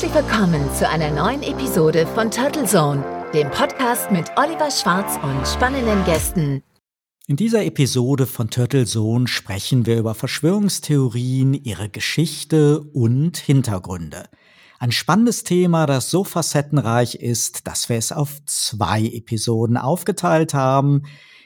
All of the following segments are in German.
Herzlich willkommen zu einer neuen Episode von Turtle Zone, dem Podcast mit Oliver Schwarz und spannenden Gästen. In dieser Episode von Turtle Zone sprechen wir über Verschwörungstheorien, ihre Geschichte und Hintergründe. Ein spannendes Thema, das so facettenreich ist, dass wir es auf zwei Episoden aufgeteilt haben.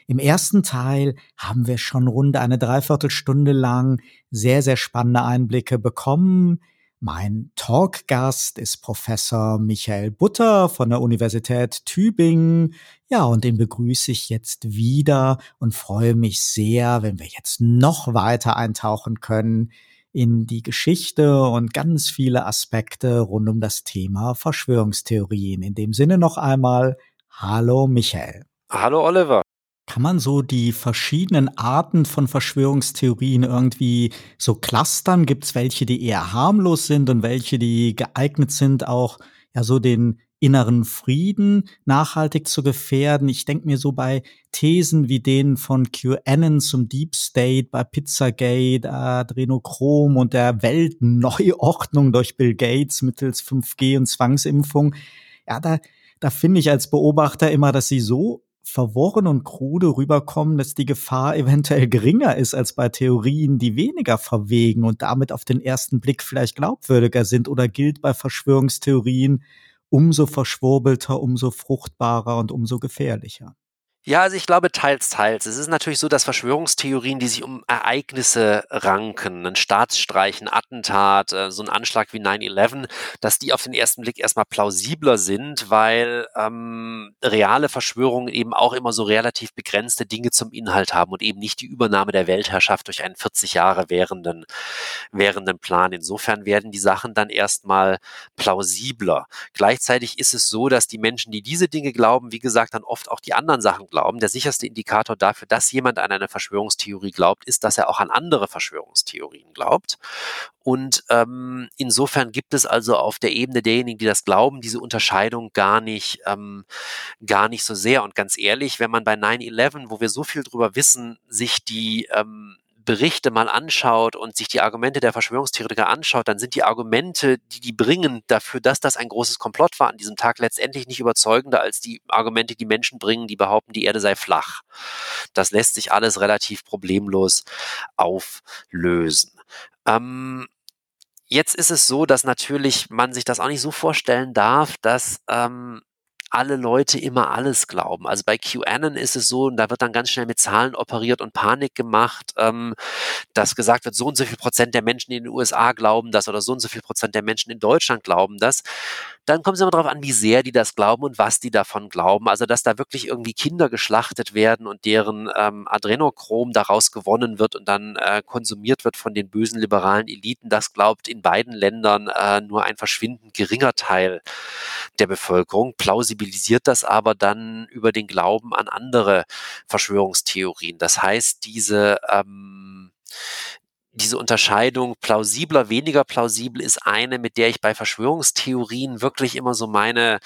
Im ersten Teil haben wir schon rund eine Dreiviertelstunde lang sehr, sehr spannende Einblicke bekommen mein Talkgast ist Professor Michael Butter von der Universität Tübingen. Ja, und den begrüße ich jetzt wieder und freue mich sehr, wenn wir jetzt noch weiter eintauchen können in die Geschichte und ganz viele Aspekte rund um das Thema Verschwörungstheorien. In dem Sinne noch einmal, hallo Michael. Hallo Oliver. Kann man so die verschiedenen Arten von Verschwörungstheorien irgendwie so clustern? Gibt es welche, die eher harmlos sind und welche, die geeignet sind, auch ja so den inneren Frieden nachhaltig zu gefährden? Ich denke mir so bei Thesen wie denen von QAnon zum Deep State, bei Pizzagate, Adrenochrom und der Weltneuordnung durch Bill Gates mittels 5G und Zwangsimpfung. Ja, da, da finde ich als Beobachter immer, dass sie so verworren und krude rüberkommen, dass die Gefahr eventuell geringer ist als bei Theorien, die weniger verwegen und damit auf den ersten Blick vielleicht glaubwürdiger sind oder gilt bei Verschwörungstheorien umso verschwurbelter, umso fruchtbarer und umso gefährlicher. Ja, also ich glaube teils, teils. Es ist natürlich so, dass Verschwörungstheorien, die sich um Ereignisse ranken, ein Staatsstreich, ein Attentat, äh, so ein Anschlag wie 9-11, dass die auf den ersten Blick erstmal plausibler sind, weil ähm, reale Verschwörungen eben auch immer so relativ begrenzte Dinge zum Inhalt haben und eben nicht die Übernahme der Weltherrschaft durch einen 40 Jahre währenden, währenden Plan. Insofern werden die Sachen dann erstmal plausibler. Gleichzeitig ist es so, dass die Menschen, die diese Dinge glauben, wie gesagt, dann oft auch die anderen Sachen glauben. Der sicherste Indikator dafür, dass jemand an eine Verschwörungstheorie glaubt, ist, dass er auch an andere Verschwörungstheorien glaubt. Und ähm, insofern gibt es also auf der Ebene derjenigen, die das glauben, diese Unterscheidung gar nicht, ähm, gar nicht so sehr. Und ganz ehrlich, wenn man bei 9-11, wo wir so viel drüber wissen, sich die ähm, Berichte mal anschaut und sich die Argumente der Verschwörungstheoretiker anschaut, dann sind die Argumente, die die bringen dafür, dass das ein großes Komplott war an diesem Tag, letztendlich nicht überzeugender als die Argumente, die Menschen bringen, die behaupten, die Erde sei flach. Das lässt sich alles relativ problemlos auflösen. Ähm, Jetzt ist es so, dass natürlich man sich das auch nicht so vorstellen darf, dass ähm, alle Leute immer alles glauben. Also bei QAnon ist es so, und da wird dann ganz schnell mit Zahlen operiert und Panik gemacht, ähm, dass gesagt wird, so und so viel Prozent der Menschen in den USA glauben das oder so und so viel Prozent der Menschen in Deutschland glauben das dann kommt es immer darauf an, wie sehr die das glauben und was die davon glauben. Also, dass da wirklich irgendwie Kinder geschlachtet werden und deren ähm, Adrenochrom daraus gewonnen wird und dann äh, konsumiert wird von den bösen liberalen Eliten, das glaubt in beiden Ländern äh, nur ein verschwindend geringer Teil der Bevölkerung, plausibilisiert das aber dann über den Glauben an andere Verschwörungstheorien. Das heißt, diese ähm, diese Unterscheidung plausibler, weniger plausibel ist eine, mit der ich bei Verschwörungstheorien wirklich immer so meine,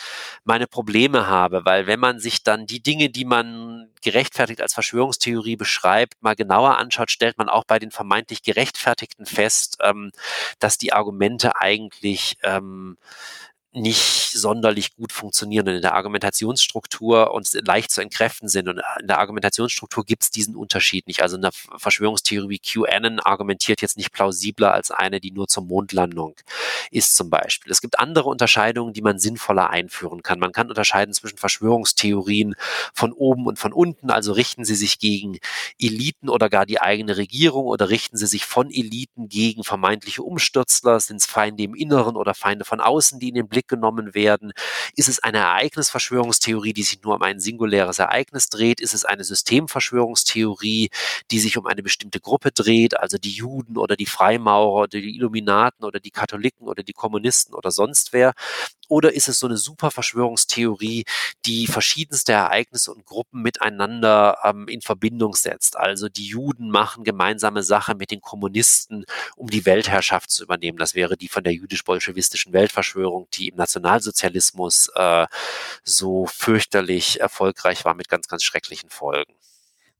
meine Probleme habe, weil wenn man sich dann die Dinge, die man gerechtfertigt als Verschwörungstheorie beschreibt, mal genauer anschaut, stellt man auch bei den vermeintlich gerechtfertigten fest, ähm, dass die Argumente eigentlich ähm, nicht sonderlich gut funktionieren und in der Argumentationsstruktur und leicht zu entkräften sind. Und in der Argumentationsstruktur gibt es diesen Unterschied nicht. Also eine Verschwörungstheorie wie QAnon argumentiert jetzt nicht plausibler als eine, die nur zur Mondlandung ist zum Beispiel. Es gibt andere Unterscheidungen, die man sinnvoller einführen kann. Man kann unterscheiden zwischen Verschwörungstheorien von oben und von unten. Also richten sie sich gegen Eliten oder gar die eigene Regierung oder richten sie sich von Eliten gegen vermeintliche Umstürzler? Sind es Feinde im Inneren oder Feinde von außen, die in den Blick Blick genommen werden? Ist es eine Ereignisverschwörungstheorie, die sich nur um ein singuläres Ereignis dreht? Ist es eine Systemverschwörungstheorie, die sich um eine bestimmte Gruppe dreht, also die Juden oder die Freimaurer oder die Illuminaten oder die Katholiken oder die Kommunisten oder sonst wer? Oder ist es so eine super Verschwörungstheorie, die verschiedenste Ereignisse und Gruppen miteinander ähm, in Verbindung setzt? Also die Juden machen gemeinsame Sache mit den Kommunisten, um die Weltherrschaft zu übernehmen. Das wäre die von der jüdisch-bolschewistischen Weltverschwörung, die im Nationalsozialismus äh, so fürchterlich erfolgreich war mit ganz, ganz schrecklichen Folgen.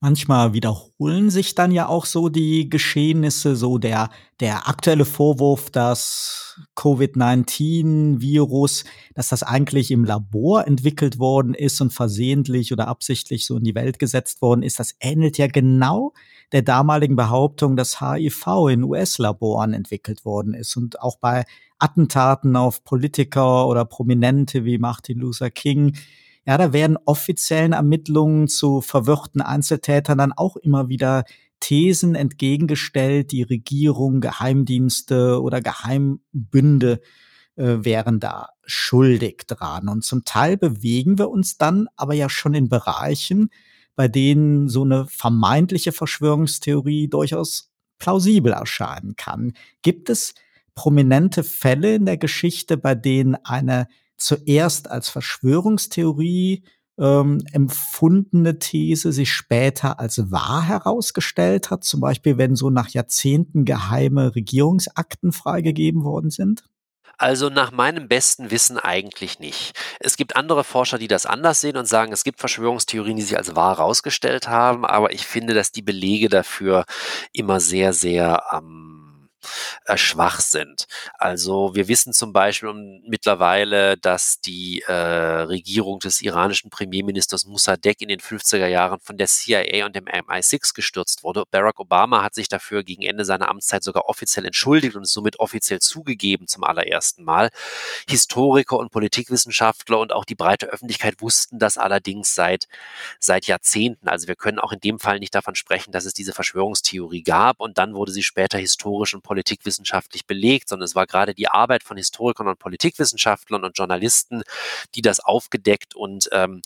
Manchmal wiederholen sich dann ja auch so die Geschehnisse, so der, der aktuelle Vorwurf, dass Covid-19-Virus, dass das eigentlich im Labor entwickelt worden ist und versehentlich oder absichtlich so in die Welt gesetzt worden ist, das ähnelt ja genau der damaligen Behauptung, dass HIV in US-Laboren entwickelt worden ist und auch bei Attentaten auf Politiker oder Prominente wie Martin Luther King ja, da werden offiziellen Ermittlungen zu verwirrten Einzeltätern dann auch immer wieder Thesen entgegengestellt, die Regierung, Geheimdienste oder Geheimbünde äh, wären da schuldig dran. Und zum Teil bewegen wir uns dann aber ja schon in Bereichen, bei denen so eine vermeintliche Verschwörungstheorie durchaus plausibel erscheinen kann. Gibt es prominente Fälle in der Geschichte, bei denen eine zuerst als Verschwörungstheorie ähm, empfundene These sich später als wahr herausgestellt hat, zum Beispiel wenn so nach Jahrzehnten geheime Regierungsakten freigegeben worden sind? Also nach meinem besten Wissen eigentlich nicht. Es gibt andere Forscher, die das anders sehen und sagen, es gibt Verschwörungstheorien, die sich als wahr herausgestellt haben, aber ich finde, dass die Belege dafür immer sehr, sehr ähm, äh, schwach sind. Also wir wissen zum Beispiel mittlerweile, dass die äh, Regierung des iranischen Premierministers Mossadegh in den 50er Jahren von der CIA und dem MI6 gestürzt wurde. Barack Obama hat sich dafür gegen Ende seiner Amtszeit sogar offiziell entschuldigt und somit offiziell zugegeben zum allerersten Mal. Historiker und Politikwissenschaftler und auch die breite Öffentlichkeit wussten das allerdings seit, seit Jahrzehnten. Also wir können auch in dem Fall nicht davon sprechen, dass es diese Verschwörungstheorie gab und dann wurde sie später historisch und politikwissenschaftlich belegt, sondern es war gerade die Arbeit von Historikern und Politikwissenschaftlern und Journalisten, die das aufgedeckt und ähm,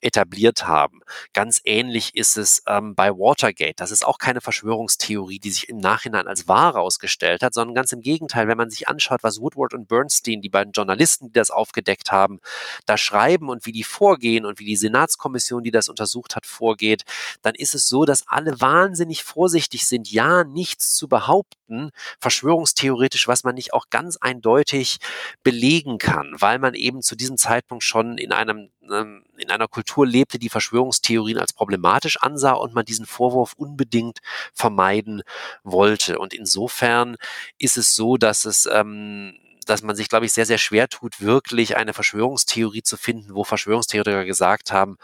etabliert haben. Ganz ähnlich ist es ähm, bei Watergate. Das ist auch keine Verschwörungstheorie, die sich im Nachhinein als wahr herausgestellt hat, sondern ganz im Gegenteil, wenn man sich anschaut, was Woodward und Bernstein, die beiden Journalisten, die das aufgedeckt haben, da schreiben und wie die vorgehen und wie die Senatskommission, die das untersucht hat, vorgeht, dann ist es so, dass alle wahnsinnig vorsichtig sind, ja nichts zu behaupten, verschwörungstheoretisch, was man nicht auch ganz eindeutig belegen kann, weil man eben zu diesem Zeitpunkt schon in einem ähm, in einer Kultur lebte, die Verschwörungstheorien als problematisch ansah und man diesen Vorwurf unbedingt vermeiden wollte. Und insofern ist es so, dass es ähm, dass man sich, glaube ich, sehr, sehr schwer tut, wirklich eine Verschwörungstheorie zu finden, wo Verschwörungstheoretiker gesagt haben,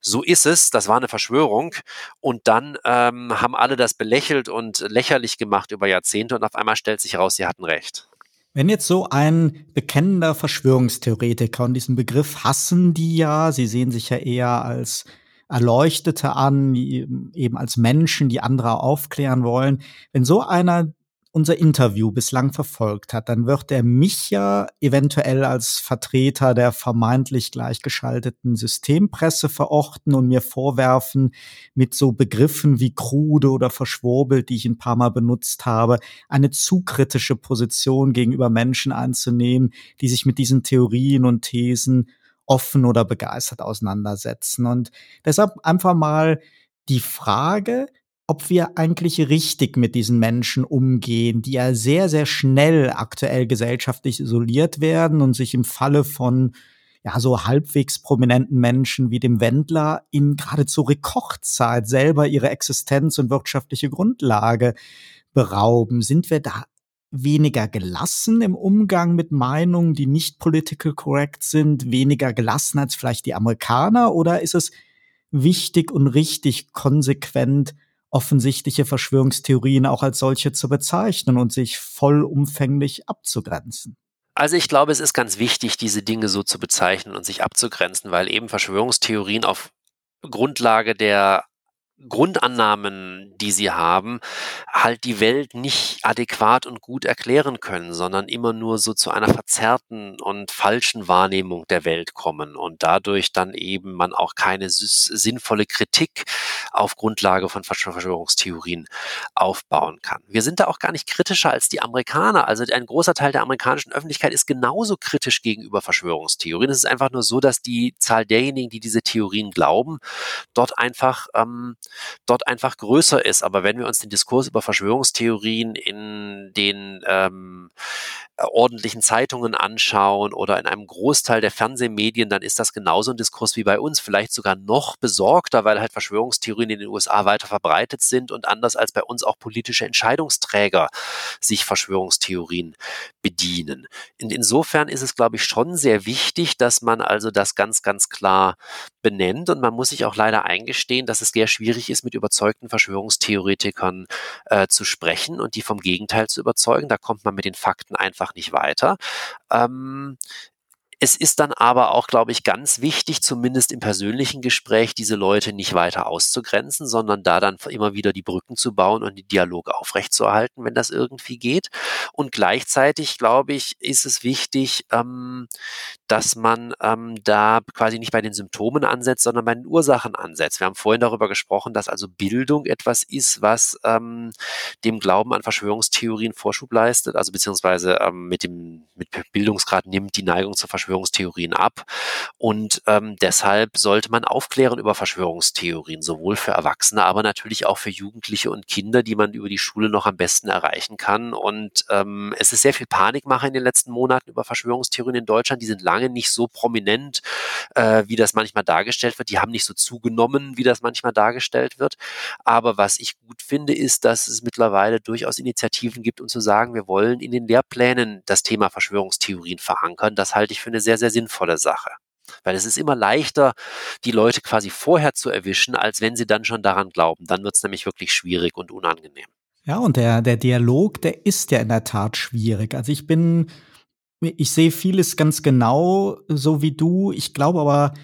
so ist es, das war eine Verschwörung. Und dann ähm, haben alle das belächelt und lächerlich gemacht über Jahrzehnte und auf einmal stellt sich heraus, sie hatten recht. Wenn jetzt so ein bekennender Verschwörungstheoretiker und diesen Begriff hassen die ja, sie sehen sich ja eher als Erleuchtete an, eben als Menschen, die andere aufklären wollen. Wenn so einer unser Interview bislang verfolgt hat, dann wird er mich ja eventuell als Vertreter der vermeintlich gleichgeschalteten Systempresse verorten und mir vorwerfen, mit so Begriffen wie krude oder verschwurbelt, die ich ein paar Mal benutzt habe, eine zu kritische Position gegenüber Menschen einzunehmen, die sich mit diesen Theorien und Thesen offen oder begeistert auseinandersetzen. Und deshalb einfach mal die Frage, ob wir eigentlich richtig mit diesen Menschen umgehen, die ja sehr, sehr schnell aktuell gesellschaftlich isoliert werden und sich im Falle von ja, so halbwegs prominenten Menschen wie dem Wendler in geradezu Rekordzeit selber ihre Existenz und wirtschaftliche Grundlage berauben. Sind wir da weniger gelassen im Umgang mit Meinungen, die nicht political correct sind, weniger gelassen als vielleicht die Amerikaner? Oder ist es wichtig und richtig konsequent offensichtliche Verschwörungstheorien auch als solche zu bezeichnen und sich vollumfänglich abzugrenzen. Also ich glaube, es ist ganz wichtig, diese Dinge so zu bezeichnen und sich abzugrenzen, weil eben Verschwörungstheorien auf Grundlage der Grundannahmen, die sie haben, halt die Welt nicht adäquat und gut erklären können, sondern immer nur so zu einer verzerrten und falschen Wahrnehmung der Welt kommen und dadurch dann eben man auch keine sinnvolle Kritik auf Grundlage von Verschwörungstheorien aufbauen kann. Wir sind da auch gar nicht kritischer als die Amerikaner. Also ein großer Teil der amerikanischen Öffentlichkeit ist genauso kritisch gegenüber Verschwörungstheorien. Es ist einfach nur so, dass die Zahl derjenigen, die diese Theorien glauben, dort einfach ähm, dort einfach größer ist. Aber wenn wir uns den Diskurs über Verschwörungstheorien in den ähm, ordentlichen Zeitungen anschauen oder in einem Großteil der Fernsehmedien, dann ist das genauso ein Diskurs wie bei uns, vielleicht sogar noch besorgter, weil halt Verschwörungstheorien Verschwörungstheorien in den USA weiter verbreitet sind und anders als bei uns auch politische Entscheidungsträger sich Verschwörungstheorien bedienen. Und insofern ist es, glaube ich, schon sehr wichtig, dass man also das ganz, ganz klar benennt und man muss sich auch leider eingestehen, dass es sehr schwierig ist, mit überzeugten Verschwörungstheoretikern äh, zu sprechen und die vom Gegenteil zu überzeugen. Da kommt man mit den Fakten einfach nicht weiter. Ähm, es ist dann aber auch, glaube ich, ganz wichtig, zumindest im persönlichen Gespräch, diese Leute nicht weiter auszugrenzen, sondern da dann immer wieder die Brücken zu bauen und den Dialog aufrechtzuerhalten, wenn das irgendwie geht. Und gleichzeitig, glaube ich, ist es wichtig, ähm, dass man ähm, da quasi nicht bei den Symptomen ansetzt, sondern bei den Ursachen ansetzt. Wir haben vorhin darüber gesprochen, dass also Bildung etwas ist, was ähm, dem Glauben an Verschwörungstheorien Vorschub leistet, also beziehungsweise ähm, mit dem mit Bildungsgrad nimmt die Neigung zur Verschwörungstheorie Verschwörungstheorien ab. Und ähm, deshalb sollte man aufklären über Verschwörungstheorien, sowohl für Erwachsene, aber natürlich auch für Jugendliche und Kinder, die man über die Schule noch am besten erreichen kann. Und ähm, es ist sehr viel Panikmache in den letzten Monaten über Verschwörungstheorien in Deutschland. Die sind lange nicht so prominent, äh, wie das manchmal dargestellt wird. Die haben nicht so zugenommen, wie das manchmal dargestellt wird. Aber was ich gut finde, ist, dass es mittlerweile durchaus Initiativen gibt, um zu sagen, wir wollen in den Lehrplänen das Thema Verschwörungstheorien verankern. Das halte ich für eine sehr, sehr sinnvolle Sache. Weil es ist immer leichter, die Leute quasi vorher zu erwischen, als wenn sie dann schon daran glauben. Dann wird es nämlich wirklich schwierig und unangenehm. Ja, und der, der Dialog, der ist ja in der Tat schwierig. Also ich bin, ich sehe vieles ganz genau so wie du. Ich glaube aber,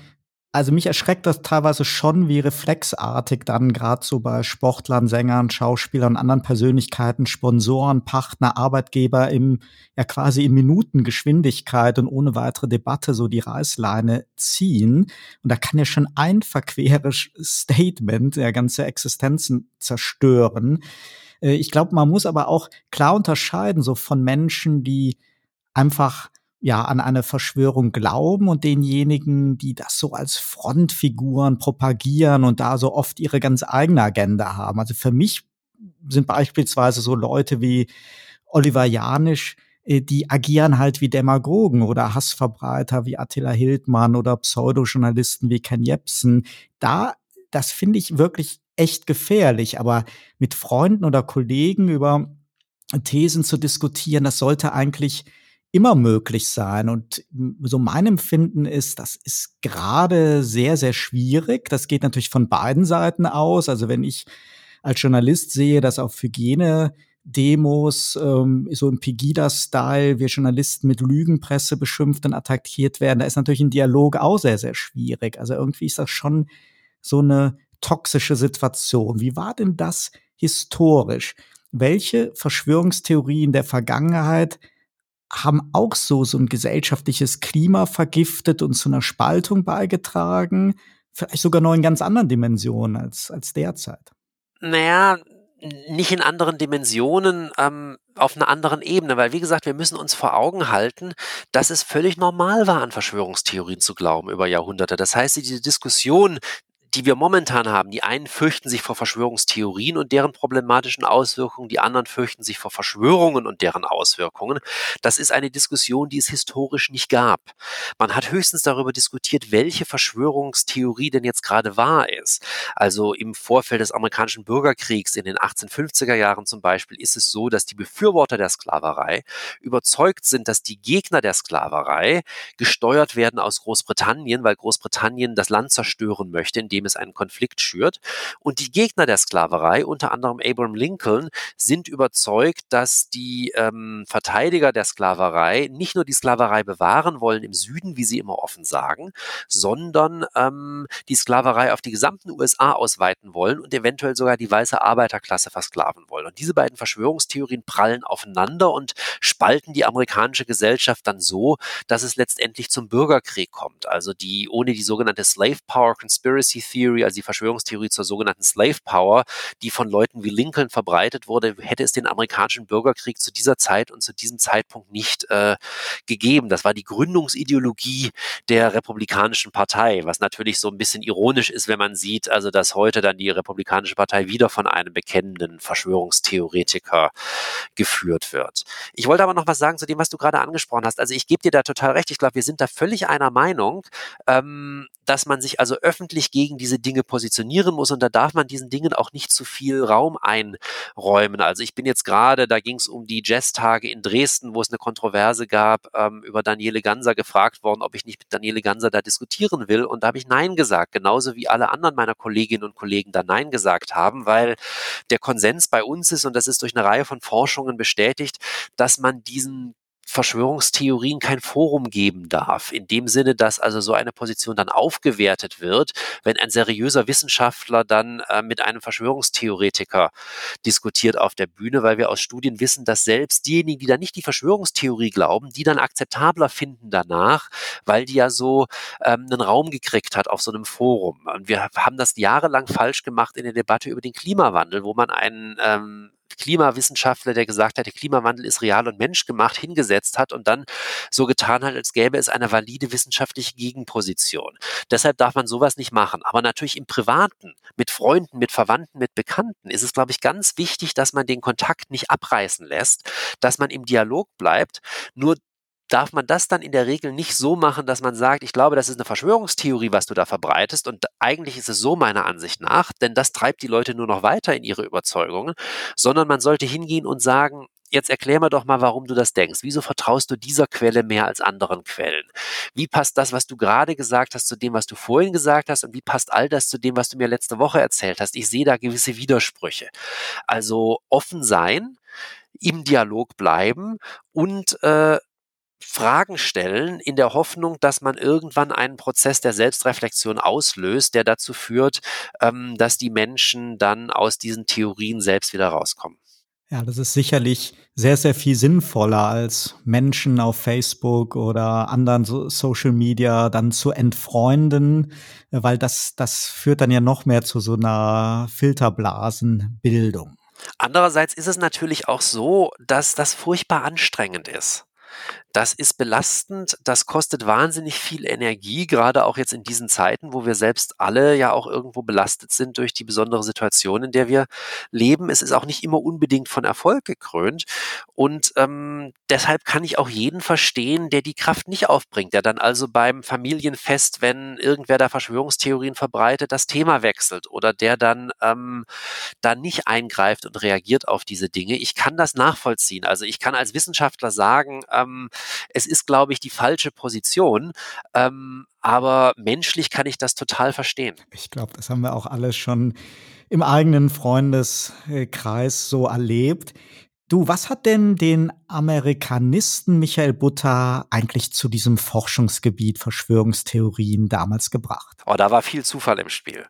also mich erschreckt das teilweise schon, wie reflexartig dann gerade so bei Sportlern, Sängern, Schauspielern, anderen Persönlichkeiten, Sponsoren, Partner, Arbeitgeber im ja quasi in Minutengeschwindigkeit und ohne weitere Debatte so die Reißleine ziehen. Und da kann ja schon ein verqueres Statement ja ganze Existenzen zerstören. Äh, ich glaube, man muss aber auch klar unterscheiden so von Menschen, die einfach ja an eine Verschwörung glauben und denjenigen, die das so als Frontfiguren propagieren und da so oft ihre ganz eigene Agenda haben. Also für mich sind beispielsweise so Leute wie Oliver Janisch, äh, die agieren halt wie Demagogen oder Hassverbreiter wie Attila Hildmann oder Pseudojournalisten wie Ken Jebsen. Da, das finde ich wirklich echt gefährlich. Aber mit Freunden oder Kollegen über Thesen zu diskutieren, das sollte eigentlich immer möglich sein. Und so mein Empfinden ist, das ist gerade sehr, sehr schwierig. Das geht natürlich von beiden Seiten aus. Also wenn ich als Journalist sehe, dass auf Hygiene Demos, ähm, so im Pegida-Style, wir Journalisten mit Lügenpresse beschimpft und attackiert werden, da ist natürlich ein Dialog auch sehr, sehr schwierig. Also irgendwie ist das schon so eine toxische Situation. Wie war denn das historisch? Welche Verschwörungstheorien der Vergangenheit haben auch so, so ein gesellschaftliches Klima vergiftet und zu einer Spaltung beigetragen. Vielleicht sogar noch in ganz anderen Dimensionen als, als derzeit. Naja, nicht in anderen Dimensionen, ähm, auf einer anderen Ebene, weil wie gesagt, wir müssen uns vor Augen halten, dass es völlig normal war, an Verschwörungstheorien zu glauben über Jahrhunderte. Das heißt, diese Diskussion, die wir momentan haben. Die einen fürchten sich vor Verschwörungstheorien und deren problematischen Auswirkungen, die anderen fürchten sich vor Verschwörungen und deren Auswirkungen. Das ist eine Diskussion, die es historisch nicht gab. Man hat höchstens darüber diskutiert, welche Verschwörungstheorie denn jetzt gerade wahr ist. Also im Vorfeld des amerikanischen Bürgerkriegs in den 1850er Jahren zum Beispiel ist es so, dass die Befürworter der Sklaverei überzeugt sind, dass die Gegner der Sklaverei gesteuert werden aus Großbritannien, weil Großbritannien das Land zerstören möchte, indem indem es einen Konflikt schürt. Und die Gegner der Sklaverei, unter anderem Abraham Lincoln, sind überzeugt, dass die ähm, Verteidiger der Sklaverei nicht nur die Sklaverei bewahren wollen im Süden, wie sie immer offen sagen, sondern ähm, die Sklaverei auf die gesamten USA ausweiten wollen und eventuell sogar die weiße Arbeiterklasse versklaven wollen. Und diese beiden Verschwörungstheorien prallen aufeinander und spalten die amerikanische Gesellschaft dann so, dass es letztendlich zum Bürgerkrieg kommt. Also die ohne die sogenannte Slave Power Conspiracy Theory, also die Verschwörungstheorie zur sogenannten Slave Power, die von Leuten wie Lincoln verbreitet wurde, hätte es den amerikanischen Bürgerkrieg zu dieser Zeit und zu diesem Zeitpunkt nicht äh, gegeben. Das war die Gründungsideologie der Republikanischen Partei, was natürlich so ein bisschen ironisch ist, wenn man sieht, also dass heute dann die Republikanische Partei wieder von einem bekennenden Verschwörungstheoretiker geführt wird. Ich wollte aber noch was sagen zu dem, was du gerade angesprochen hast. Also ich gebe dir da total recht. Ich glaube, wir sind da völlig einer Meinung, ähm, dass man sich also öffentlich gegen diese Dinge positionieren muss und da darf man diesen Dingen auch nicht zu viel Raum einräumen. Also ich bin jetzt gerade, da ging es um die Jazztage in Dresden, wo es eine Kontroverse gab, ähm, über Daniele Ganser gefragt worden, ob ich nicht mit Daniele Ganser da diskutieren will und da habe ich Nein gesagt, genauso wie alle anderen meiner Kolleginnen und Kollegen da Nein gesagt haben, weil der Konsens bei uns ist und das ist durch eine Reihe von Forschungen bestätigt, dass man diesen Verschwörungstheorien kein Forum geben darf. In dem Sinne, dass also so eine Position dann aufgewertet wird, wenn ein seriöser Wissenschaftler dann äh, mit einem Verschwörungstheoretiker diskutiert auf der Bühne, weil wir aus Studien wissen, dass selbst diejenigen, die da nicht die Verschwörungstheorie glauben, die dann akzeptabler finden danach, weil die ja so ähm, einen Raum gekriegt hat auf so einem Forum. Und wir haben das jahrelang falsch gemacht in der Debatte über den Klimawandel, wo man einen ähm, Klimawissenschaftler, der gesagt hat, der Klimawandel ist real und menschgemacht, hingesetzt hat und dann so getan hat, als gäbe es eine valide wissenschaftliche Gegenposition. Deshalb darf man sowas nicht machen. Aber natürlich im Privaten, mit Freunden, mit Verwandten, mit Bekannten ist es, glaube ich, ganz wichtig, dass man den Kontakt nicht abreißen lässt, dass man im Dialog bleibt. Nur darf man das dann in der Regel nicht so machen, dass man sagt, ich glaube, das ist eine Verschwörungstheorie, was du da verbreitest und eigentlich ist es so meiner Ansicht nach, denn das treibt die Leute nur noch weiter in ihre Überzeugungen, sondern man sollte hingehen und sagen, jetzt erklär mir doch mal, warum du das denkst. Wieso vertraust du dieser Quelle mehr als anderen Quellen? Wie passt das, was du gerade gesagt hast, zu dem, was du vorhin gesagt hast? Und wie passt all das zu dem, was du mir letzte Woche erzählt hast? Ich sehe da gewisse Widersprüche. Also offen sein, im Dialog bleiben und äh, Fragen stellen in der Hoffnung, dass man irgendwann einen Prozess der Selbstreflexion auslöst, der dazu führt, ähm, dass die Menschen dann aus diesen Theorien selbst wieder rauskommen. Ja, das ist sicherlich sehr, sehr viel sinnvoller, als Menschen auf Facebook oder anderen so Social Media dann zu entfreunden, weil das, das führt dann ja noch mehr zu so einer Filterblasenbildung. Andererseits ist es natürlich auch so, dass das furchtbar anstrengend ist. Das ist belastend, das kostet wahnsinnig viel Energie, gerade auch jetzt in diesen Zeiten, wo wir selbst alle ja auch irgendwo belastet sind durch die besondere Situation, in der wir leben. Es ist auch nicht immer unbedingt von Erfolg gekrönt. Und ähm, deshalb kann ich auch jeden verstehen, der die Kraft nicht aufbringt, der dann also beim Familienfest, wenn irgendwer da Verschwörungstheorien verbreitet, das Thema wechselt oder der dann ähm, da nicht eingreift und reagiert auf diese Dinge. Ich kann das nachvollziehen. Also ich kann als Wissenschaftler sagen, ähm, es ist, glaube ich, die falsche Position. Ähm, aber menschlich kann ich das total verstehen. Ich glaube, das haben wir auch alles schon im eigenen Freundeskreis so erlebt. Du, was hat denn den Amerikanisten Michael Butter eigentlich zu diesem Forschungsgebiet Verschwörungstheorien damals gebracht? Oh, da war viel Zufall im Spiel.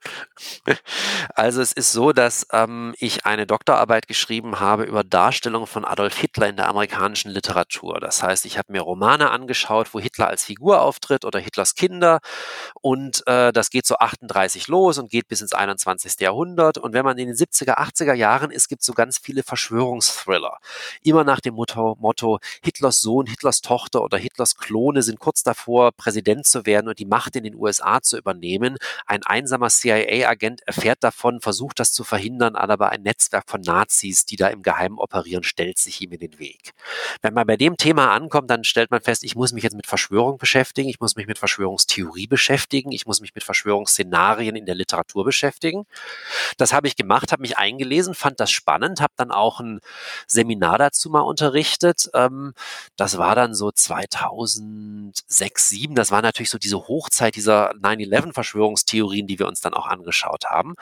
also es ist so, dass ähm, ich eine Doktorarbeit geschrieben habe über Darstellung von Adolf Hitler in der amerikanischen Literatur. Das heißt, ich habe mir Romane angeschaut, wo Hitler als Figur auftritt oder Hitlers Kinder und äh, das geht so 38 los und geht bis ins 21. Jahrhundert. Und wenn man in den 70er, 80er Jahren ist, gibt es so ganz viele Verschwörungsthriller. Immer nach dem Motto, Motto, Hitlers Sohn, Hitlers Tochter oder Hitlers Klone sind kurz davor, Präsident zu werden und die Macht in den USA zu übernehmen. Ein einsamer CIA-Agent erfährt davon, versucht das zu verhindern, aber ein Netzwerk von Nazis, die da im Geheimen operieren, stellt sich ihm in den Weg. Wenn man bei dem Thema ankommt, dann stellt man fest, ich muss mich jetzt mit Verschwörung beschäftigen, ich muss mich mit Verschwörungstheorie beschäftigen, ich muss mich mit Verschwörungsszenarien in der Literatur beschäftigen. Das habe ich gemacht, habe mich eingelesen, fand das spannend, habe dann auch ein sehr Seminar dazu mal unterrichtet. Ähm, das war dann so 2006, 2007. Das war natürlich so diese Hochzeit dieser 9-11-Verschwörungstheorien, die wir uns dann auch angeschaut haben.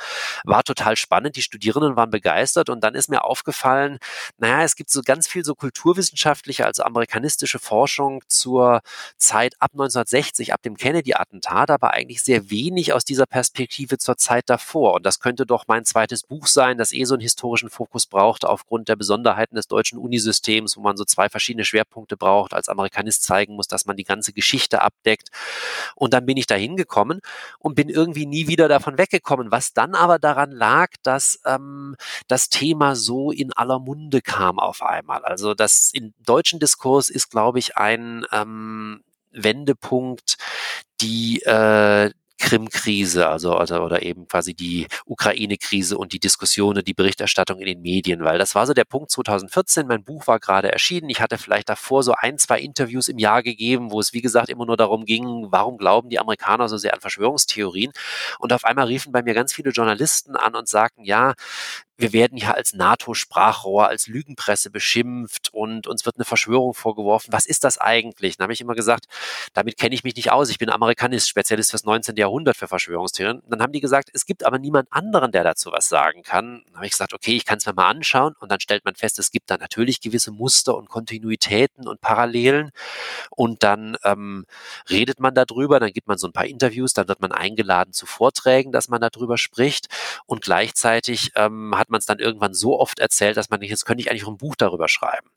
War total spannend. Die Studierenden waren begeistert und dann ist mir aufgefallen, naja, es gibt so ganz viel so kulturwissenschaftliche, also amerikanistische Forschung zur Zeit ab 1960, ab dem Kennedy-Attentat, aber eigentlich sehr wenig aus dieser Perspektive zur Zeit davor. Und das könnte doch mein zweites Buch sein, das eh so einen historischen Fokus braucht aufgrund der Besonderheiten Möglichkeiten des deutschen Unisystems, wo man so zwei verschiedene Schwerpunkte braucht, als Amerikanist zeigen muss, dass man die ganze Geschichte abdeckt. Und dann bin ich da hingekommen und bin irgendwie nie wieder davon weggekommen, was dann aber daran lag, dass ähm, das Thema so in aller Munde kam auf einmal. Also das im deutschen Diskurs ist, glaube ich, ein ähm, Wendepunkt, die äh, Krim-Krise, also, also oder eben quasi die Ukraine-Krise und die Diskussionen, die Berichterstattung in den Medien, weil das war so der Punkt 2014. Mein Buch war gerade erschienen. Ich hatte vielleicht davor so ein, zwei Interviews im Jahr gegeben, wo es wie gesagt immer nur darum ging, warum glauben die Amerikaner so sehr an Verschwörungstheorien? Und auf einmal riefen bei mir ganz viele Journalisten an und sagten, ja, wir werden ja als NATO-Sprachrohr, als Lügenpresse beschimpft und uns wird eine Verschwörung vorgeworfen. Was ist das eigentlich? Dann habe ich immer gesagt, damit kenne ich mich nicht aus. Ich bin Amerikanist, Spezialist fürs 19. Jahrhundert für Verschwörungstheorien. Dann haben die gesagt, es gibt aber niemand anderen, der dazu was sagen kann. Dann habe ich gesagt, okay, ich kann es mir mal anschauen und dann stellt man fest, es gibt da natürlich gewisse Muster und Kontinuitäten und Parallelen und dann ähm, redet man darüber, dann gibt man so ein paar Interviews, dann wird man eingeladen zu Vorträgen, dass man darüber spricht und gleichzeitig ähm, man es dann irgendwann so oft erzählt, dass man nicht, jetzt könnte ich eigentlich auch ein Buch darüber schreiben.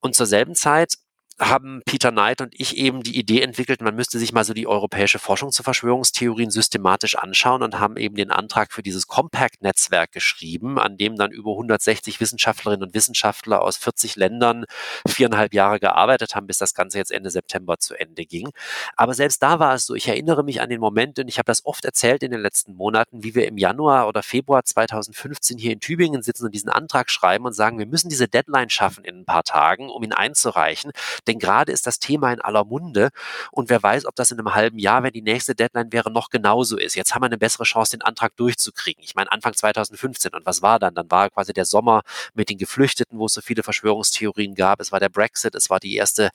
Und zur selben Zeit haben Peter Knight und ich eben die Idee entwickelt, man müsste sich mal so die europäische Forschung zu Verschwörungstheorien systematisch anschauen und haben eben den Antrag für dieses Compact-Netzwerk geschrieben, an dem dann über 160 Wissenschaftlerinnen und Wissenschaftler aus 40 Ländern viereinhalb Jahre gearbeitet haben, bis das Ganze jetzt Ende September zu Ende ging. Aber selbst da war es so, ich erinnere mich an den Moment, und ich habe das oft erzählt in den letzten Monaten, wie wir im Januar oder Februar 2015 hier in Tübingen sitzen und diesen Antrag schreiben und sagen, wir müssen diese Deadline schaffen in ein paar Tagen, um ihn einzureichen. Denn gerade ist das Thema in aller Munde und wer weiß, ob das in einem halben Jahr, wenn die nächste Deadline wäre, noch genauso ist. Jetzt haben wir eine bessere Chance, den Antrag durchzukriegen. Ich meine, Anfang 2015 und was war dann? Dann war quasi der Sommer mit den Geflüchteten, wo es so viele Verschwörungstheorien gab. Es war der Brexit, es war die erste,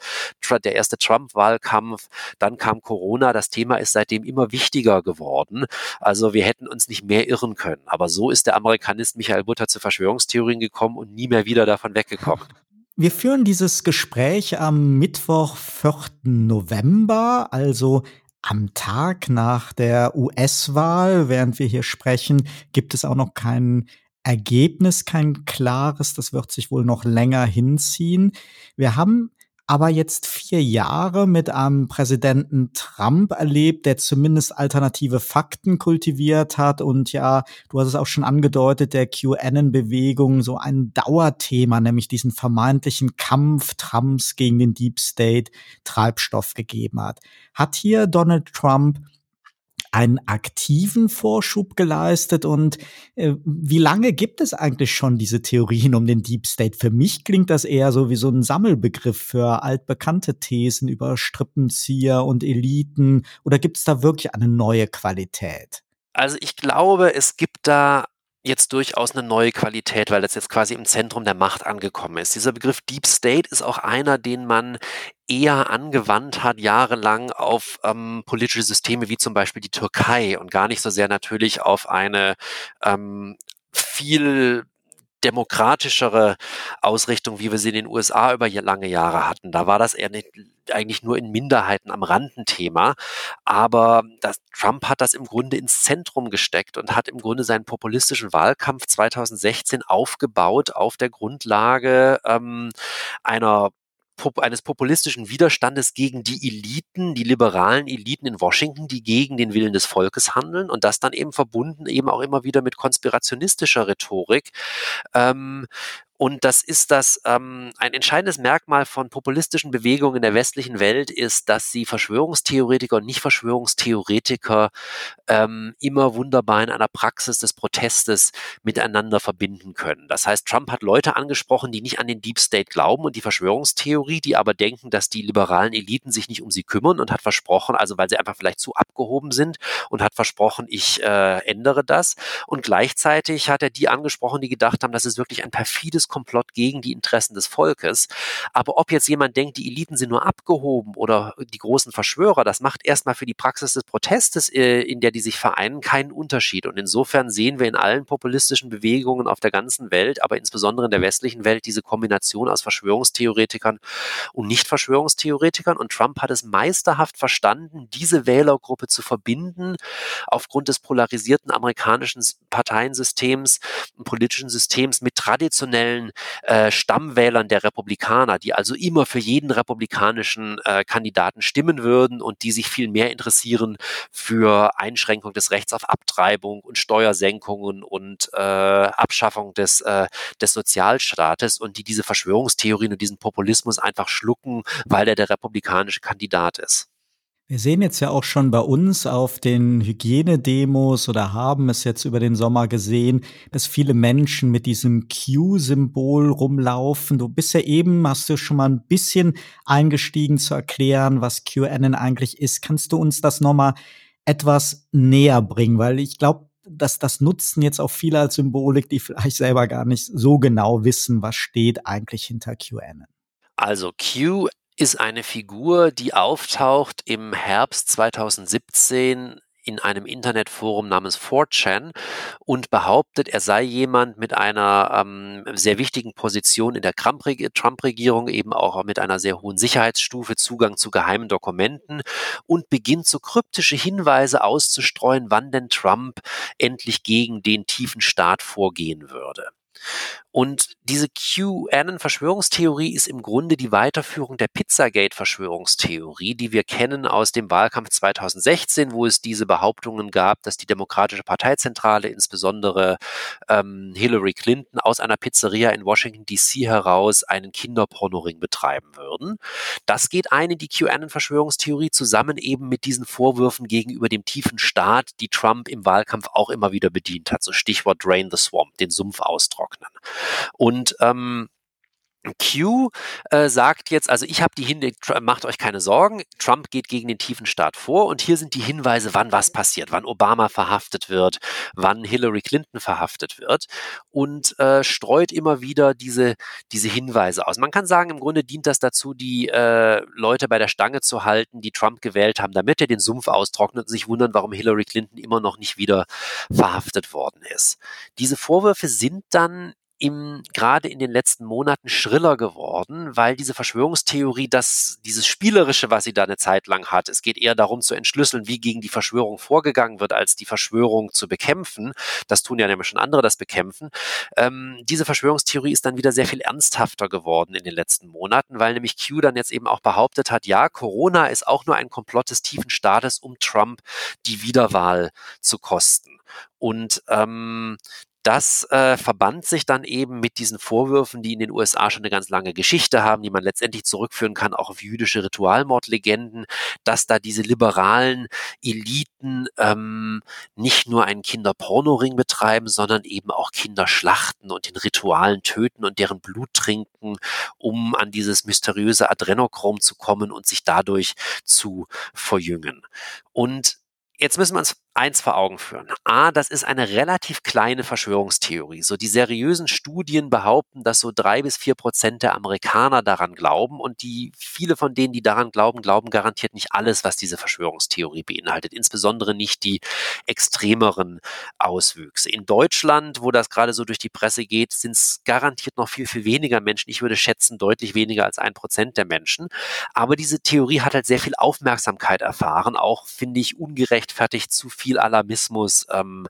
der erste Trump-Wahlkampf, dann kam Corona. Das Thema ist seitdem immer wichtiger geworden. Also wir hätten uns nicht mehr irren können. Aber so ist der Amerikanist Michael Butter zu Verschwörungstheorien gekommen und nie mehr wieder davon weggekommen. Wir führen dieses Gespräch am Mittwoch, 4. November, also am Tag nach der US-Wahl. Während wir hier sprechen, gibt es auch noch kein Ergebnis, kein klares. Das wird sich wohl noch länger hinziehen. Wir haben aber jetzt vier Jahre mit einem Präsidenten Trump erlebt, der zumindest alternative Fakten kultiviert hat und ja, du hast es auch schon angedeutet, der QAnon-Bewegung so ein Dauerthema, nämlich diesen vermeintlichen Kampf Trumps gegen den Deep State Treibstoff gegeben hat. Hat hier Donald Trump einen aktiven Vorschub geleistet und äh, wie lange gibt es eigentlich schon diese Theorien um den Deep State? Für mich klingt das eher so wie so ein Sammelbegriff für altbekannte Thesen über Strippenzieher und Eliten oder gibt es da wirklich eine neue Qualität? Also ich glaube, es gibt da jetzt durchaus eine neue Qualität, weil das jetzt quasi im Zentrum der Macht angekommen ist. Dieser Begriff Deep State ist auch einer, den man eher angewandt hat, jahrelang auf ähm, politische Systeme wie zum Beispiel die Türkei und gar nicht so sehr natürlich auf eine ähm, viel demokratischere Ausrichtung, wie wir sie in den USA über lange Jahre hatten. Da war das eher nicht, eigentlich nur in Minderheiten am Randenthema. Aber das, Trump hat das im Grunde ins Zentrum gesteckt und hat im Grunde seinen populistischen Wahlkampf 2016 aufgebaut auf der Grundlage ähm, einer eines populistischen Widerstandes gegen die Eliten, die liberalen Eliten in Washington, die gegen den Willen des Volkes handeln und das dann eben verbunden eben auch immer wieder mit konspirationistischer Rhetorik. Ähm, und das ist das, ähm, ein entscheidendes Merkmal von populistischen Bewegungen in der westlichen Welt ist, dass sie Verschwörungstheoretiker und Nicht-Verschwörungstheoretiker ähm, immer wunderbar in einer Praxis des Protestes miteinander verbinden können. Das heißt, Trump hat Leute angesprochen, die nicht an den Deep State glauben und die Verschwörungstheorie, die aber denken, dass die liberalen Eliten sich nicht um sie kümmern und hat versprochen, also weil sie einfach vielleicht zu abgehoben sind und hat versprochen, ich äh, ändere das. Und gleichzeitig hat er die angesprochen, die gedacht haben, das ist wirklich ein perfides Komplott gegen die Interessen des Volkes. Aber ob jetzt jemand denkt, die Eliten sind nur abgehoben oder die großen Verschwörer, das macht erstmal für die Praxis des Protestes, äh, in der die sich vereinen, keinen Unterschied. Und insofern sehen wir in allen populistischen Bewegungen auf der ganzen Welt, aber insbesondere in der westlichen Welt, diese Kombination aus Verschwörungstheoretikern und Nicht-Verschwörungstheoretikern. Und Trump hat es meisterhaft verstanden, diese Wählergruppe zu verbinden aufgrund des polarisierten amerikanischen Parteiensystems politischen Systems mit traditionellen traditionellen äh, Stammwählern der Republikaner, die also immer für jeden republikanischen äh, Kandidaten stimmen würden und die sich viel mehr interessieren für Einschränkung des Rechts auf Abtreibung und Steuersenkungen und äh, Abschaffung des, äh, des Sozialstaates und die diese Verschwörungstheorien und diesen Populismus einfach schlucken, weil er der republikanische Kandidat ist. Wir sehen jetzt ja auch schon bei uns auf den Hygienedemos oder haben es jetzt über den Sommer gesehen, dass viele Menschen mit diesem Q-Symbol rumlaufen. Du bist ja eben, hast du schon mal ein bisschen eingestiegen zu erklären, was QAnon eigentlich ist. Kannst du uns das nochmal etwas näher bringen? Weil ich glaube, dass das nutzen jetzt auch viele als Symbolik, die vielleicht selber gar nicht so genau wissen, was steht eigentlich hinter QAnon. Also Q ist eine Figur, die auftaucht im Herbst 2017 in einem Internetforum namens 4chan und behauptet, er sei jemand mit einer ähm, sehr wichtigen Position in der Trump-Regierung, eben auch mit einer sehr hohen Sicherheitsstufe, Zugang zu geheimen Dokumenten und beginnt so kryptische Hinweise auszustreuen, wann denn Trump endlich gegen den tiefen Staat vorgehen würde. Und diese QAnon-Verschwörungstheorie ist im Grunde die Weiterführung der Pizzagate-Verschwörungstheorie, die wir kennen aus dem Wahlkampf 2016, wo es diese Behauptungen gab, dass die Demokratische Parteizentrale, insbesondere ähm, Hillary Clinton, aus einer Pizzeria in Washington DC heraus einen Kinderpornoring betreiben würden. Das geht ein in die QAnon-Verschwörungstheorie zusammen eben mit diesen Vorwürfen gegenüber dem tiefen Staat, die Trump im Wahlkampf auch immer wieder bedient hat. So Stichwort Drain the Swamp, den Sumpf austrocknen. Und ähm, Q äh, sagt jetzt, also ich habe die Hinweise, macht euch keine Sorgen, Trump geht gegen den tiefen Staat vor und hier sind die Hinweise, wann was passiert, wann Obama verhaftet wird, wann Hillary Clinton verhaftet wird und äh, streut immer wieder diese, diese Hinweise aus. Man kann sagen, im Grunde dient das dazu, die äh, Leute bei der Stange zu halten, die Trump gewählt haben, damit er den Sumpf austrocknet und sich wundern, warum Hillary Clinton immer noch nicht wieder verhaftet worden ist. Diese Vorwürfe sind dann im, gerade in den letzten Monaten schriller geworden, weil diese Verschwörungstheorie, das, dieses Spielerische, was sie da eine Zeit lang hat, es geht eher darum zu entschlüsseln, wie gegen die Verschwörung vorgegangen wird, als die Verschwörung zu bekämpfen. Das tun ja nämlich schon andere, das bekämpfen. Ähm, diese Verschwörungstheorie ist dann wieder sehr viel ernsthafter geworden in den letzten Monaten, weil nämlich Q dann jetzt eben auch behauptet hat, ja, Corona ist auch nur ein Komplott des tiefen Staates, um Trump die Wiederwahl zu kosten. Und ähm, das äh, verband sich dann eben mit diesen Vorwürfen, die in den USA schon eine ganz lange Geschichte haben, die man letztendlich zurückführen kann, auch auf jüdische Ritualmordlegenden, dass da diese liberalen Eliten ähm, nicht nur einen Kinderpornoring betreiben, sondern eben auch Kinder schlachten und in Ritualen töten und deren Blut trinken, um an dieses mysteriöse Adrenochrom zu kommen und sich dadurch zu verjüngen. Und jetzt müssen wir uns eins vor Augen führen. A, das ist eine relativ kleine Verschwörungstheorie. So die seriösen Studien behaupten, dass so drei bis vier Prozent der Amerikaner daran glauben und die viele von denen, die daran glauben, glauben garantiert nicht alles, was diese Verschwörungstheorie beinhaltet. Insbesondere nicht die extremeren Auswüchse. In Deutschland, wo das gerade so durch die Presse geht, sind es garantiert noch viel, viel weniger Menschen. Ich würde schätzen, deutlich weniger als ein Prozent der Menschen. Aber diese Theorie hat halt sehr viel Aufmerksamkeit erfahren, auch finde ich ungerechtfertigt zu viel Alarmismus ähm,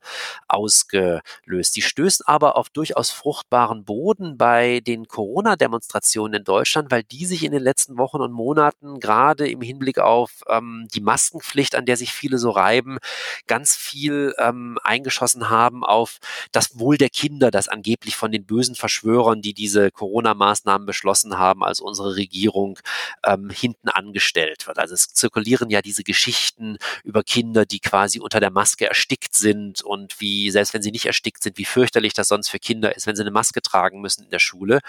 ausgelöst. Die stößt aber auf durchaus fruchtbaren Boden bei den Corona-Demonstrationen in Deutschland, weil die sich in den letzten Wochen und Monaten gerade im Hinblick auf ähm, die Maskenpflicht, an der sich viele so reiben, ganz viel ähm, eingeschossen haben auf das Wohl der Kinder, das angeblich von den bösen Verschwörern, die diese Corona-Maßnahmen beschlossen haben, als unsere Regierung ähm, hinten angestellt wird. Also es zirkulieren ja diese Geschichten über Kinder, die quasi unter der Maske erstickt sind und wie, selbst wenn sie nicht erstickt sind, wie fürchterlich das sonst für Kinder ist, wenn sie eine Maske tragen müssen in der Schule.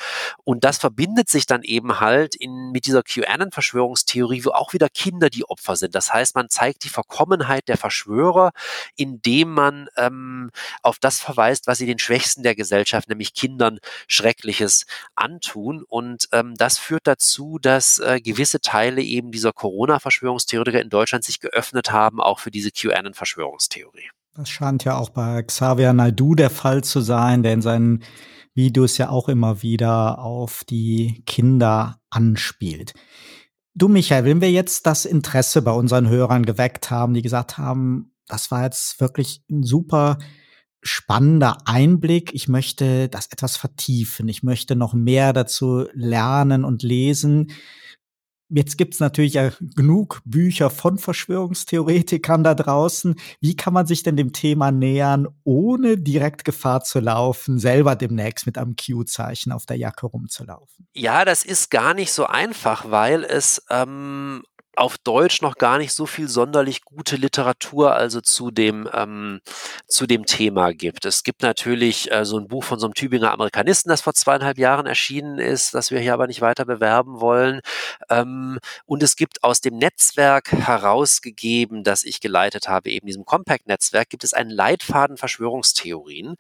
Und das verbindet sich dann eben halt in, mit dieser QAnon-Verschwörungstheorie, wo auch wieder Kinder die Opfer sind. Das heißt, man zeigt die Verkommenheit der Verschwörer, indem man ähm, auf das verweist, was sie den Schwächsten der Gesellschaft, nämlich Kindern, Schreckliches antun. Und ähm, das führt dazu, dass äh, gewisse Teile eben dieser Corona-Verschwörungstheoretiker in Deutschland sich geöffnet haben, auch für diese QAnon-Verschwörungstheorie. Das scheint ja auch bei Xavier Naidu der Fall zu sein, der in seinen Videos ja auch immer wieder auf die Kinder anspielt. Du, Michael, wenn wir jetzt das Interesse bei unseren Hörern geweckt haben, die gesagt haben, das war jetzt wirklich ein super spannender Einblick. Ich möchte das etwas vertiefen. Ich möchte noch mehr dazu lernen und lesen. Jetzt gibt's natürlich ja genug Bücher von Verschwörungstheoretikern da draußen. Wie kann man sich denn dem Thema nähern, ohne direkt Gefahr zu laufen, selber demnächst mit einem Q-Zeichen auf der Jacke rumzulaufen? Ja, das ist gar nicht so einfach, weil es ähm, auf Deutsch noch gar nicht so viel sonderlich gute Literatur also zu dem ähm, zu dem Thema gibt. Es gibt natürlich äh, so ein Buch von so einem Tübinger Amerikanisten, das vor zweieinhalb Jahren erschienen ist, das wir hier aber nicht weiter bewerben wollen. Ähm, und es gibt aus dem Netzwerk herausgegeben, das ich geleitet habe, eben diesem Compact-Netzwerk, gibt es einen Leitfaden Verschwörungstheorien,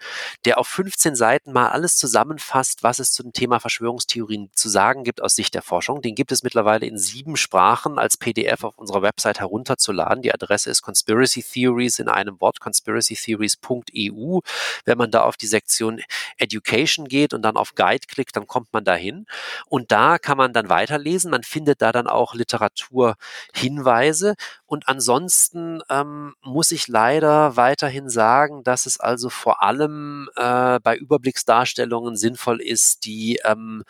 der auf 15 Seiten mal alles zusammenfasst, was es zum Thema Verschwörungstheorien zu sagen gibt aus Sicht der Forschung. Den gibt es mittlerweile in sieben Sprachen als PDF auf unserer Website herunterzuladen. Die Adresse ist Conspiracy Theories in einem Wort, conspiracytheories.eu. Wenn man da auf die Sektion Education geht und dann auf Guide klickt, dann kommt man dahin. Und da kann man dann weiterlesen. Man findet da dann auch Literaturhinweise. Und ansonsten ähm, muss ich leider weiterhin sagen, dass es also vor allem äh, bei Überblicksdarstellungen sinnvoll ist, die ähm,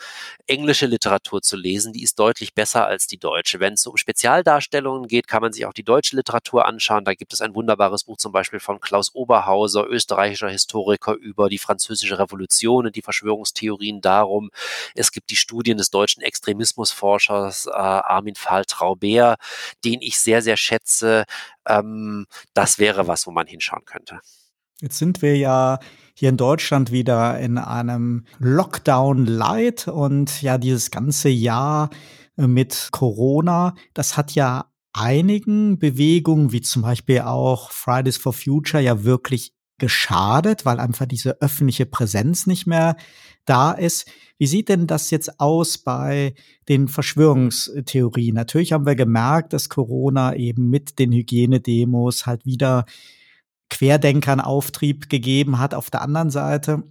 englische Literatur zu lesen. Die ist deutlich besser als die deutsche. Wenn es um Spezialdarstellungen geht, kann man sich auch die deutsche Literatur anschauen. Da gibt es ein wunderbares Buch zum Beispiel von Klaus Oberhauser, österreichischer Historiker über die französische Revolution und die Verschwörungstheorien darum. Es gibt die Studien des deutschen Extremismusforschers äh, Armin Fahl-Traubert, den ich sehr, sehr schätze. Ähm, das wäre was, wo man hinschauen könnte. Jetzt sind wir ja hier in Deutschland wieder in einem Lockdown Light und ja, dieses ganze Jahr mit Corona, das hat ja einigen Bewegungen, wie zum Beispiel auch Fridays for Future, ja wirklich geschadet, weil einfach diese öffentliche Präsenz nicht mehr da ist. Wie sieht denn das jetzt aus bei den Verschwörungstheorien? Natürlich haben wir gemerkt, dass Corona eben mit den Hygienedemos halt wieder Querdenkern Auftrieb gegeben hat. Auf der anderen Seite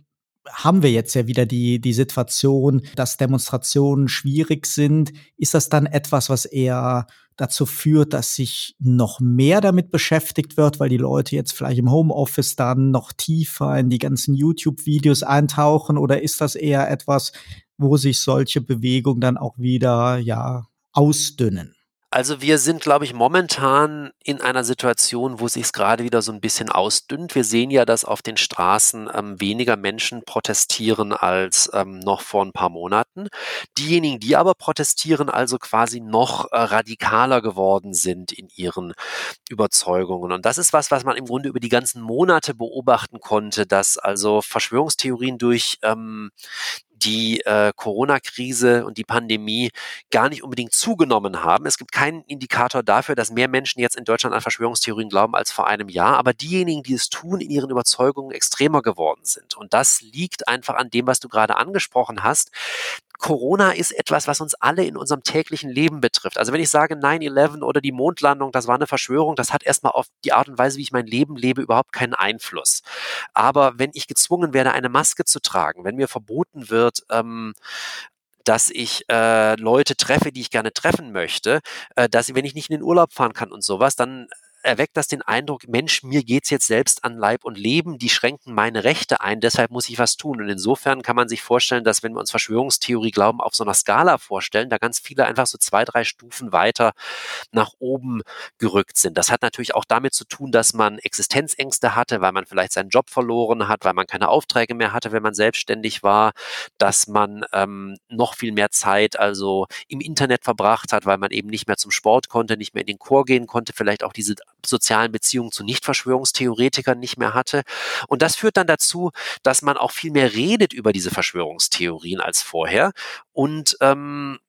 haben wir jetzt ja wieder die, die Situation, dass Demonstrationen schwierig sind. Ist das dann etwas, was eher dazu führt, dass sich noch mehr damit beschäftigt wird, weil die Leute jetzt vielleicht im Homeoffice dann noch tiefer in die ganzen YouTube-Videos eintauchen? Oder ist das eher etwas, wo sich solche Bewegungen dann auch wieder, ja, ausdünnen? Also wir sind, glaube ich, momentan in einer Situation, wo sich gerade wieder so ein bisschen ausdünnt. Wir sehen ja, dass auf den Straßen ähm, weniger Menschen protestieren als ähm, noch vor ein paar Monaten. Diejenigen, die aber protestieren, also quasi noch äh, radikaler geworden sind in ihren Überzeugungen. Und das ist was, was man im Grunde über die ganzen Monate beobachten konnte, dass also Verschwörungstheorien durch ähm, die äh, Corona-Krise und die Pandemie gar nicht unbedingt zugenommen haben. Es gibt keinen Indikator dafür, dass mehr Menschen jetzt in Deutschland an Verschwörungstheorien glauben als vor einem Jahr. Aber diejenigen, die es tun, in ihren Überzeugungen extremer geworden sind. Und das liegt einfach an dem, was du gerade angesprochen hast. Corona ist etwas, was uns alle in unserem täglichen Leben betrifft. Also wenn ich sage 9-11 oder die Mondlandung, das war eine Verschwörung, das hat erstmal auf die Art und Weise, wie ich mein Leben lebe, überhaupt keinen Einfluss. Aber wenn ich gezwungen werde, eine Maske zu tragen, wenn mir verboten wird, ähm, dass ich äh, Leute treffe, die ich gerne treffen möchte, äh, dass wenn ich nicht in den Urlaub fahren kann und sowas, dann erweckt das den Eindruck, Mensch, mir geht's jetzt selbst an Leib und Leben, die schränken meine Rechte ein, deshalb muss ich was tun. Und insofern kann man sich vorstellen, dass wenn wir uns Verschwörungstheorie glauben, auf so einer Skala vorstellen, da ganz viele einfach so zwei, drei Stufen weiter nach oben gerückt sind. Das hat natürlich auch damit zu tun, dass man Existenzängste hatte, weil man vielleicht seinen Job verloren hat, weil man keine Aufträge mehr hatte, wenn man selbstständig war, dass man ähm, noch viel mehr Zeit also im Internet verbracht hat, weil man eben nicht mehr zum Sport konnte, nicht mehr in den Chor gehen konnte, vielleicht auch diese sozialen Beziehungen zu Nicht-Verschwörungstheoretikern nicht mehr hatte. Und das führt dann dazu, dass man auch viel mehr redet über diese Verschwörungstheorien als vorher. Und ähm,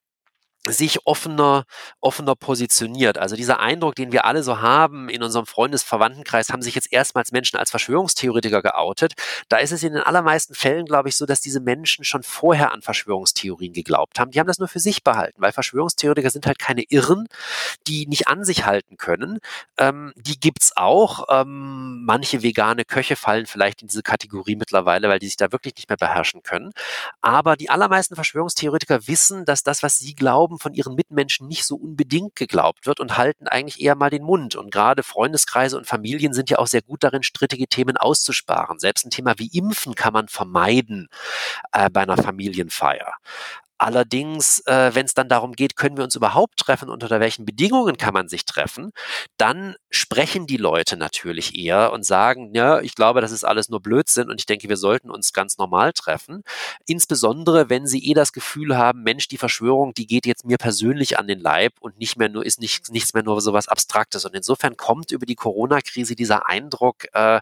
sich offener, offener positioniert. Also dieser Eindruck, den wir alle so haben in unserem Freundesverwandtenkreis, haben sich jetzt erstmals Menschen als Verschwörungstheoretiker geoutet. Da ist es in den allermeisten Fällen, glaube ich, so, dass diese Menschen schon vorher an Verschwörungstheorien geglaubt haben. Die haben das nur für sich behalten, weil Verschwörungstheoretiker sind halt keine Irren, die nicht an sich halten können. Ähm, die gibt's auch. Ähm, manche vegane Köche fallen vielleicht in diese Kategorie mittlerweile, weil die sich da wirklich nicht mehr beherrschen können. Aber die allermeisten Verschwörungstheoretiker wissen, dass das, was sie Glauben von ihren Mitmenschen nicht so unbedingt geglaubt wird und halten eigentlich eher mal den Mund. Und gerade Freundeskreise und Familien sind ja auch sehr gut darin, strittige Themen auszusparen. Selbst ein Thema wie Impfen kann man vermeiden äh, bei einer Familienfeier. Allerdings, äh, wenn es dann darum geht, können wir uns überhaupt treffen, unter welchen Bedingungen kann man sich treffen, dann sprechen die Leute natürlich eher und sagen, ja, ich glaube, das ist alles nur Blödsinn und ich denke, wir sollten uns ganz normal treffen. Insbesondere, wenn sie eh das Gefühl haben, Mensch, die Verschwörung, die geht jetzt mir persönlich an den Leib und nicht mehr nur, ist nicht, nichts mehr nur so was Abstraktes. Und insofern kommt über die Corona-Krise dieser Eindruck, äh,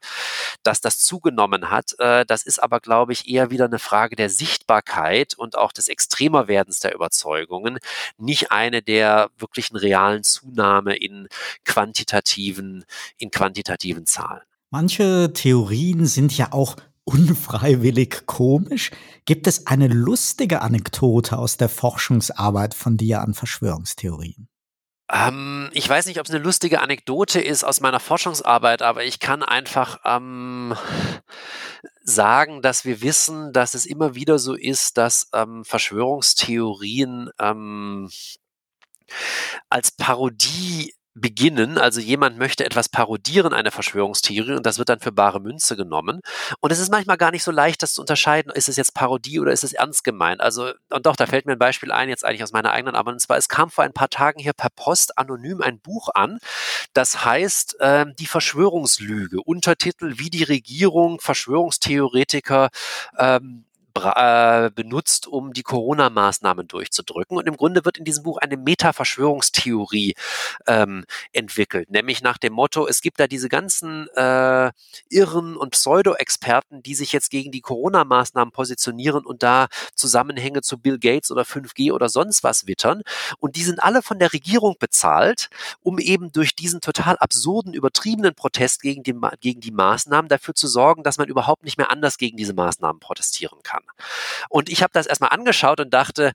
dass das zugenommen hat. Äh, das ist aber, glaube ich, eher wieder eine Frage der Sichtbarkeit und auch des Extrem Extremerwerdens der Überzeugungen, nicht eine der wirklichen realen Zunahme in quantitativen, in quantitativen Zahlen. Manche Theorien sind ja auch unfreiwillig komisch. Gibt es eine lustige Anekdote aus der Forschungsarbeit von dir an Verschwörungstheorien? Ähm, ich weiß nicht, ob es eine lustige Anekdote ist aus meiner Forschungsarbeit, aber ich kann einfach ähm, sagen, dass wir wissen, dass es immer wieder so ist, dass ähm, Verschwörungstheorien ähm, als Parodie beginnen. Also jemand möchte etwas parodieren, eine Verschwörungstheorie, und das wird dann für bare Münze genommen. Und es ist manchmal gar nicht so leicht, das zu unterscheiden, ist es jetzt Parodie oder ist es ernst gemeint? Also, und doch, da fällt mir ein Beispiel ein, jetzt eigentlich aus meiner eigenen Arbeit. Und zwar, es kam vor ein paar Tagen hier per Post anonym ein Buch an, das heißt äh, Die Verschwörungslüge. Untertitel, wie die Regierung Verschwörungstheoretiker ähm, äh, benutzt, um die Corona-Maßnahmen durchzudrücken. Und im Grunde wird in diesem Buch eine Meta-Verschwörungstheorie ähm, entwickelt, nämlich nach dem Motto, es gibt da diese ganzen äh, Irren und Pseudo-Experten, die sich jetzt gegen die Corona-Maßnahmen positionieren und da Zusammenhänge zu Bill Gates oder 5G oder sonst was wittern. Und die sind alle von der Regierung bezahlt, um eben durch diesen total absurden, übertriebenen Protest gegen die, gegen die Maßnahmen dafür zu sorgen, dass man überhaupt nicht mehr anders gegen diese Maßnahmen protestieren kann. Und ich habe das erstmal angeschaut und dachte,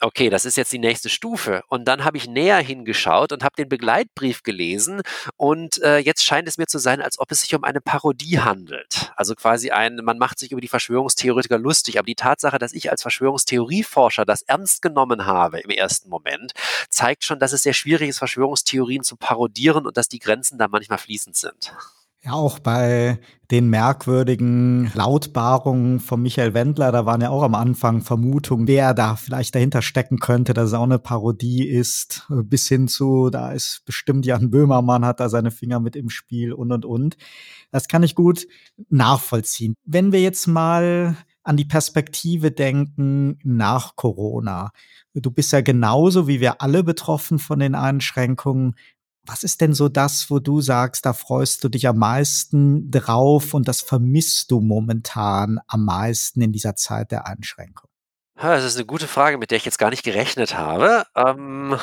okay, das ist jetzt die nächste Stufe. Und dann habe ich näher hingeschaut und habe den Begleitbrief gelesen. Und äh, jetzt scheint es mir zu sein, als ob es sich um eine Parodie handelt. Also quasi ein, man macht sich über die Verschwörungstheoretiker lustig. Aber die Tatsache, dass ich als Verschwörungstheorieforscher das ernst genommen habe im ersten Moment, zeigt schon, dass es sehr schwierig ist, Verschwörungstheorien zu parodieren und dass die Grenzen da manchmal fließend sind. Ja, auch bei den merkwürdigen Lautbarungen von Michael Wendler, da waren ja auch am Anfang Vermutungen, wer da vielleicht dahinter stecken könnte, dass es auch eine Parodie ist, bis hin zu, da ist bestimmt Jan Böhmermann, hat da seine Finger mit im Spiel und und und. Das kann ich gut nachvollziehen. Wenn wir jetzt mal an die Perspektive denken nach Corona. Du bist ja genauso wie wir alle betroffen von den Einschränkungen. Was ist denn so das, wo du sagst, da freust du dich am meisten drauf und das vermisst du momentan am meisten in dieser Zeit der Einschränkung? Das ist eine gute Frage, mit der ich jetzt gar nicht gerechnet habe. Ähm,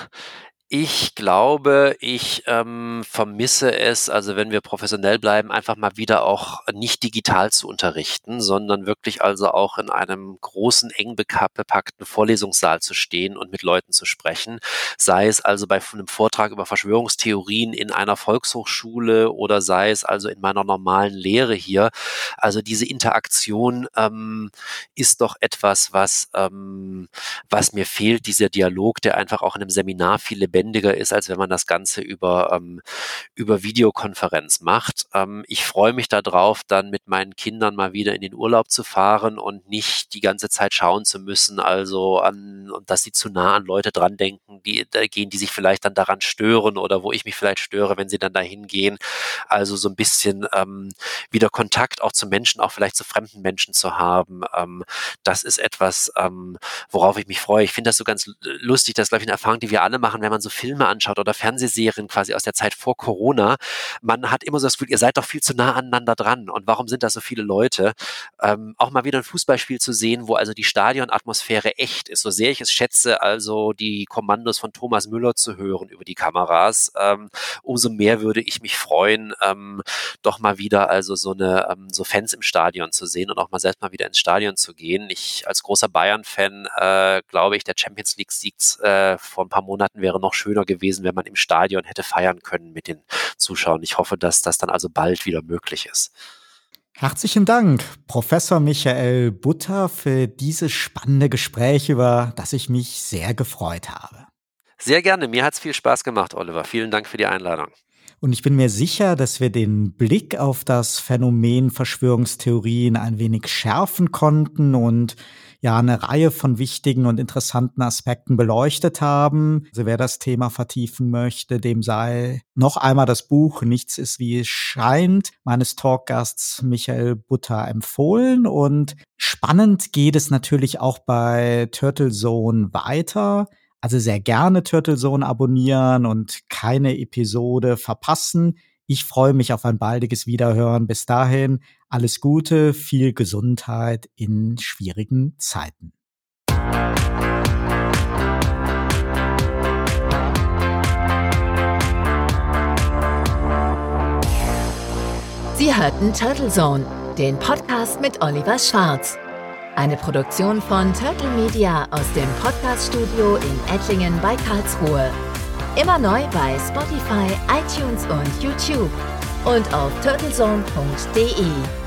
ich glaube, ich ähm, vermisse es, also wenn wir professionell bleiben, einfach mal wieder auch nicht digital zu unterrichten, sondern wirklich also auch in einem großen, eng bepackten Vorlesungssaal zu stehen und mit Leuten zu sprechen. Sei es also bei einem Vortrag über Verschwörungstheorien in einer Volkshochschule oder sei es also in meiner normalen Lehre hier. Also diese Interaktion ähm, ist doch etwas, was, ähm, was mir fehlt, dieser Dialog, der einfach auch in einem Seminar viel lebendiger ist, als wenn man das Ganze über, ähm, über Videokonferenz macht. Ähm, ich freue mich darauf, dann mit meinen Kindern mal wieder in den Urlaub zu fahren und nicht die ganze Zeit schauen zu müssen, also an, dass sie zu nah an Leute dran denken, die da gehen, die sich vielleicht dann daran stören oder wo ich mich vielleicht störe, wenn sie dann dahin gehen. Also so ein bisschen ähm, wieder Kontakt auch zu Menschen, auch vielleicht zu fremden Menschen zu haben. Ähm, das ist etwas, ähm, worauf ich mich freue. Ich finde das so ganz lustig, das ist, glaube ich, eine Erfahrung, die wir alle machen, wenn man so so Filme anschaut oder Fernsehserien quasi aus der Zeit vor Corona, man hat immer so das Gefühl, ihr seid doch viel zu nah aneinander dran. Und warum sind da so viele Leute? Ähm, auch mal wieder ein Fußballspiel zu sehen, wo also die Stadionatmosphäre echt ist. So sehr ich es schätze, also die Kommandos von Thomas Müller zu hören über die Kameras, ähm, umso mehr würde ich mich freuen, ähm, doch mal wieder also so eine ähm, so Fans im Stadion zu sehen und auch mal selbst mal wieder ins Stadion zu gehen. Ich als großer Bayern-Fan äh, glaube ich, der Champions League-Sieg äh, vor ein paar Monaten wäre noch schöner gewesen, wenn man im Stadion hätte feiern können mit den Zuschauern. Ich hoffe, dass das dann also bald wieder möglich ist. Herzlichen Dank, Professor Michael Butter, für dieses spannende Gespräch, über das ich mich sehr gefreut habe. Sehr gerne. Mir hat es viel Spaß gemacht, Oliver. Vielen Dank für die Einladung. Und ich bin mir sicher, dass wir den Blick auf das Phänomen Verschwörungstheorien ein wenig schärfen konnten und ja eine Reihe von wichtigen und interessanten Aspekten beleuchtet haben. Also wer das Thema vertiefen möchte, dem sei noch einmal das Buch Nichts ist wie es scheint meines Talkgasts Michael Butter empfohlen und spannend geht es natürlich auch bei Turtle Zone weiter. Also sehr gerne Turtle Zone abonnieren und keine Episode verpassen. Ich freue mich auf ein baldiges Wiederhören. Bis dahin alles Gute, viel Gesundheit in schwierigen Zeiten. Sie hörten Turtle Zone, den Podcast mit Oliver Schwarz. Eine Produktion von Turtle Media aus dem Podcaststudio in Ettlingen bei Karlsruhe. Immer neu bei Spotify, iTunes und YouTube und auf turtlezone.de.